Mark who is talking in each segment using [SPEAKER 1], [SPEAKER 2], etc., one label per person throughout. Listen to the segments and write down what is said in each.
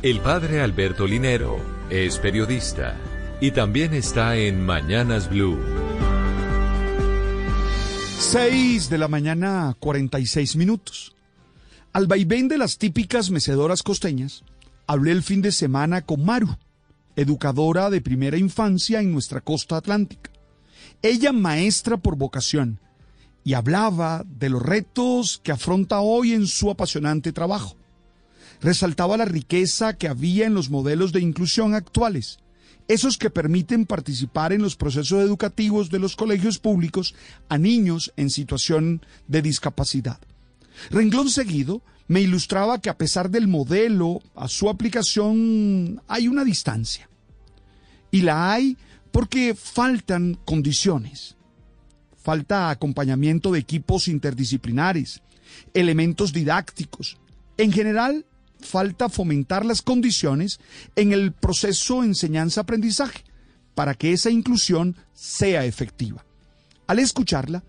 [SPEAKER 1] El padre Alberto Linero es periodista y también está en Mañanas Blue.
[SPEAKER 2] 6 de la mañana, 46 minutos. Al vaivén de las típicas mecedoras costeñas, hablé el fin de semana con Maru, educadora de primera infancia en nuestra costa atlántica. Ella maestra por vocación y hablaba de los retos que afronta hoy en su apasionante trabajo. Resaltaba la riqueza que había en los modelos de inclusión actuales, esos que permiten participar en los procesos educativos de los colegios públicos a niños en situación de discapacidad. Renglón seguido me ilustraba que a pesar del modelo a su aplicación hay una distancia. Y la hay porque faltan condiciones. Falta acompañamiento de equipos interdisciplinares, elementos didácticos. En general, falta fomentar las condiciones en el proceso enseñanza-aprendizaje para que esa inclusión sea efectiva. Al escucharla,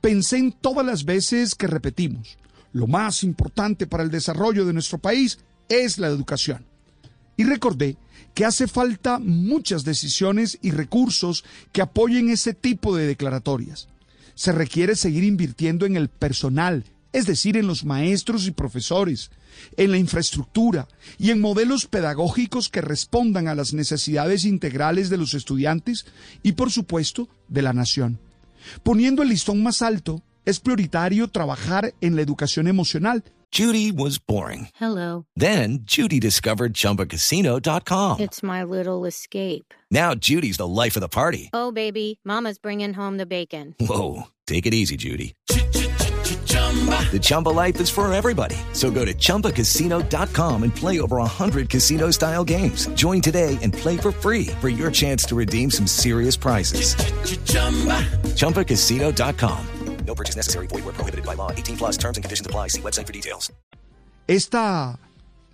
[SPEAKER 2] pensé en todas las veces que repetimos, lo más importante para el desarrollo de nuestro país es la educación. Y recordé que hace falta muchas decisiones y recursos que apoyen ese tipo de declaratorias. Se requiere seguir invirtiendo en el personal, es decir, en los maestros y profesores, en la infraestructura y en modelos pedagógicos que respondan a las necesidades integrales de los estudiantes y, por supuesto, de la nación. Poniendo el listón más alto, es prioritario trabajar en la educación emocional.
[SPEAKER 3] Judy was boring.
[SPEAKER 4] Hello.
[SPEAKER 3] Then Judy discovered ChumbaCasino.com.
[SPEAKER 4] It's my little escape.
[SPEAKER 3] Now Judy's the life of the party.
[SPEAKER 4] Oh, baby, Mama's bringing home the bacon.
[SPEAKER 3] Whoa, take it easy, Judy. The Chumba life is for everybody. So go to ChumbaCasino.com and play over 100 casino style games. Join today and play for free for your chance to redeem some serious prizes. ChumbaCasino.com.
[SPEAKER 5] No purchase necessary. Void where prohibited by law. 18 plus terms and conditions apply. See website for details.
[SPEAKER 2] Esta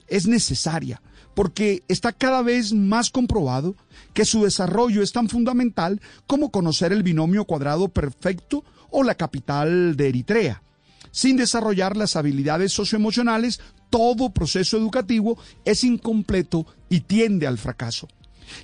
[SPEAKER 2] es necesaria porque está cada vez más comprobado que su desarrollo es tan fundamental como conocer el binomio cuadrado perfecto o la capital de Eritrea. Sin desarrollar las habilidades socioemocionales, todo proceso educativo es incompleto y tiende al fracaso.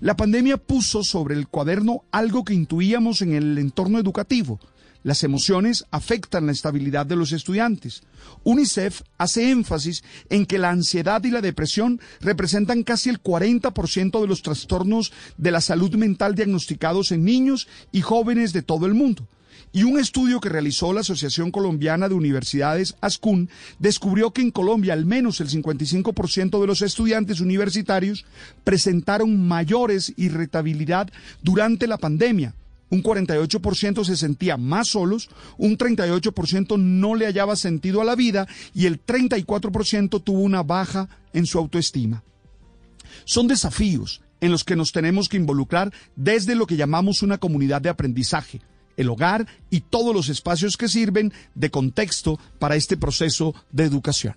[SPEAKER 2] La pandemia puso sobre el cuaderno algo que intuíamos en el entorno educativo. Las emociones afectan la estabilidad de los estudiantes. UNICEF hace énfasis en que la ansiedad y la depresión representan casi el 40% de los trastornos de la salud mental diagnosticados en niños y jóvenes de todo el mundo. Y un estudio que realizó la Asociación Colombiana de Universidades, ASCUN, descubrió que en Colombia al menos el 55% de los estudiantes universitarios presentaron mayores irritabilidad durante la pandemia. Un 48% se sentía más solos, un 38% no le hallaba sentido a la vida y el 34% tuvo una baja en su autoestima. Son desafíos en los que nos tenemos que involucrar desde lo que llamamos una comunidad de aprendizaje el hogar y todos los espacios que sirven de contexto para este proceso de educación.